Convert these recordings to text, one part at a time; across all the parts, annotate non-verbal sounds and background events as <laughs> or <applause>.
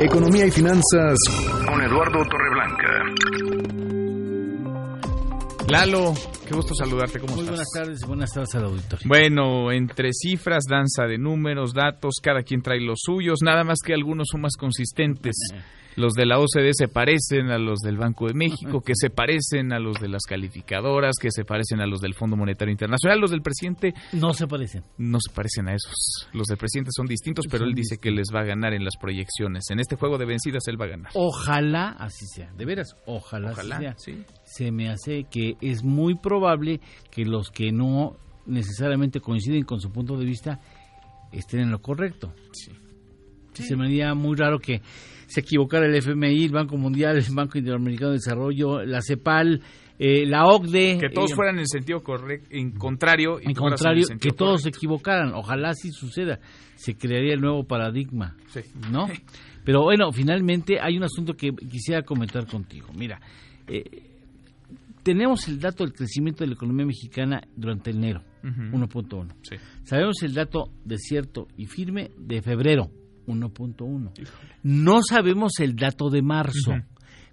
Economía y finanzas con Eduardo Torreblanca. Lalo, qué gusto saludarte. ¿Cómo Muy estás? buenas tardes, buenas tardes al auditorio. Bueno, entre cifras, danza de números, datos, cada quien trae los suyos, nada más que algunos son más consistentes. <laughs> Los de la OCDE se parecen a los del Banco de México, que se parecen a los de las calificadoras, que se parecen a los del Fondo Monetario Internacional. Los del presidente No se parecen. no se parecen a esos. Los del presidente son distintos, pero Son él dice que les va a ganar en las proyecciones. En este juego de vencidas él va a ganar. Ojalá así sea, de veras, ojalá, Ojalá, así sea. sí. Se me hace que es muy probable que los que no necesariamente coinciden con su punto de vista estén en lo correcto. Sí. Sí, Se me haría muy raro que se equivocara el FMI, el Banco Mundial, el Banco Interamericano de Desarrollo, la CEPAL, eh, la OCDE. Que todos eh, fueran en el sentido correcto, en contrario. y En el que todos se equivocaran. Ojalá así suceda. Se crearía el nuevo paradigma. Sí. ¿no? <laughs> Pero bueno, finalmente hay un asunto que quisiera comentar contigo. Mira, eh, tenemos el dato del crecimiento de la economía mexicana durante enero, Ujú. 1.1. Sí. Sabemos el dato desierto y firme de febrero, 1.1. No sabemos el dato de marzo.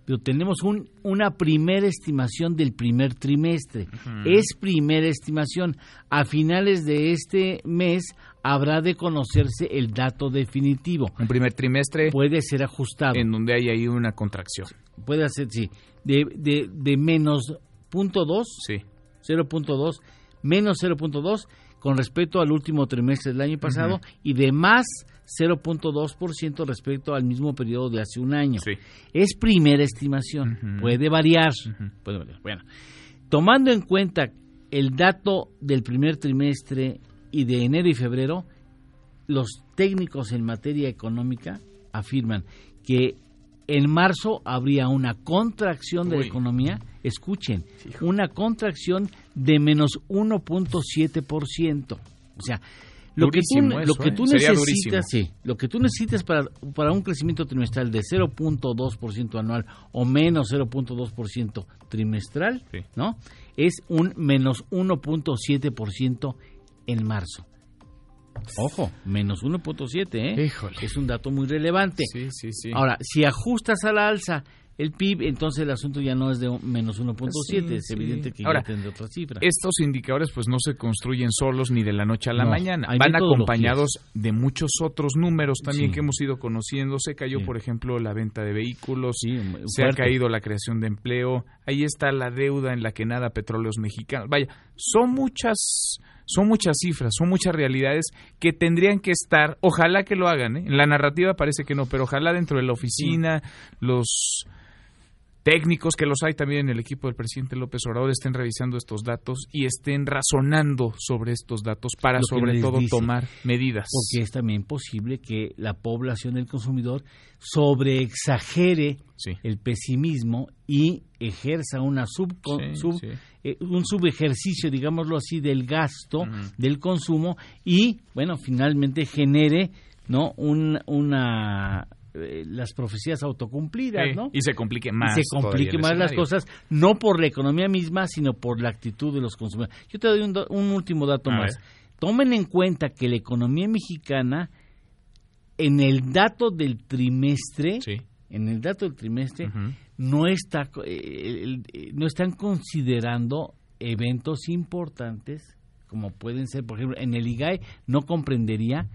Pero tenemos un, una primera estimación del primer trimestre. Es primera estimación. A finales de este mes habrá de conocerse el dato definitivo Un primer trimestre puede ser ajustado. en donde hay ahí una contracción. Puede ser, sí, de, de, de menos punto dos, Sí. 0.2, menos 0.2 con respecto al último trimestre del año pasado y de más 0.2% respecto al mismo periodo de hace un año. Sí. Es primera estimación, puede variar. Puede variar. Bueno, tomando en cuenta el dato del primer trimestre y de enero y febrero, los técnicos en materia económica afirman que en marzo habría una contracción de la economía, escuchen, una contracción de menos 1.7%. O sea, lo que tú, Durísimo lo eso, que ¿eh? tú Sería necesitas, sí, lo que tú necesitas para, para un crecimiento trimestral de 0.2% anual o menos 0.2% trimestral, Sí. ¿no? Es un menos 1.7% en marzo. Ojo, menos 1.7, ¿eh? Híjole. Es un dato muy relevante. Sí, sí, sí. Ahora, si ajustas a la alza el PIB, entonces el asunto ya no es de menos 1.7, Sí, es sí. evidente que Ahora, ya tendrá otra cifra. Estos indicadores pues no se construyen solos ni de la noche a la No, mañana, van acompañados de muchos otros números también Sí. que hemos ido conociendo. Se cayó, por ejemplo, la venta de vehículos, se ha caído la creación de empleo, ahí está la deuda en la que nada petróleos mexicanos. Vaya, son muchas son muchas cifras, son muchas realidades que tendrían que estar, ojalá que lo hagan, ¿eh? en la narrativa parece que no, pero ojalá dentro de la oficina los técnicos que los hay también en el equipo del presidente López Obrador estén revisando estos datos y estén razonando sobre estos datos para sobre todo dice. tomar medidas. Porque es también posible que la población del consumidor sobreexagere Sí. el pesimismo y ejerza una sub, Sí, sub- sí. Eh, un subejercicio, digámoslo así, del gasto, del consumo y, bueno, finalmente genere, ¿no? Un, una eh, las profecías autocumplidas, Sí, ¿no? Y se complique Y más. se todavía complique más las cosas, no por la economía misma, sino por la actitud de los consumidores. Yo te doy un, do- un último dato A más. ver. Tomen en cuenta que la economía mexicana, en el dato del trimestre, Sí. en el dato del trimestre. No está, eh, eh, no están considerando eventos importantes como pueden ser, por ejemplo, en el IGAE no comprendería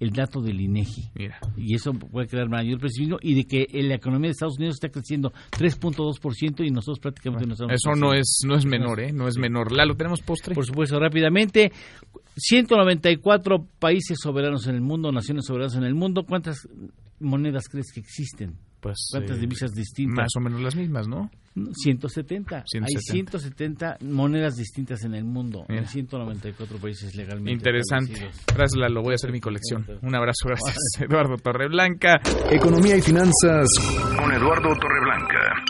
el dato del INEGI Mira. y eso puede crear mayor pesimismo y de que la economía de Estados Unidos está creciendo 3.2% y nosotros prácticamente no estamos Eso no es, no es menor, ¿eh? No es menor. Lalo, ¿tenemos postre? Por supuesto, rápidamente, 194 países soberanos en el mundo, naciones soberanas en el mundo, ¿cuántas monedas crees que existen? Pues, ¿Cuántas eh, divisas distintas? Más o menos las mismas, ¿no? 170. 170. Hay 170 monedas distintas en el mundo, Mira. en 194 países legalmente. Interesante. Gracias, Lalo. Voy a hacer mi colección. Un abrazo, gracias. Eduardo Torreblanca. Economía y finanzas con Eduardo Torreblanca.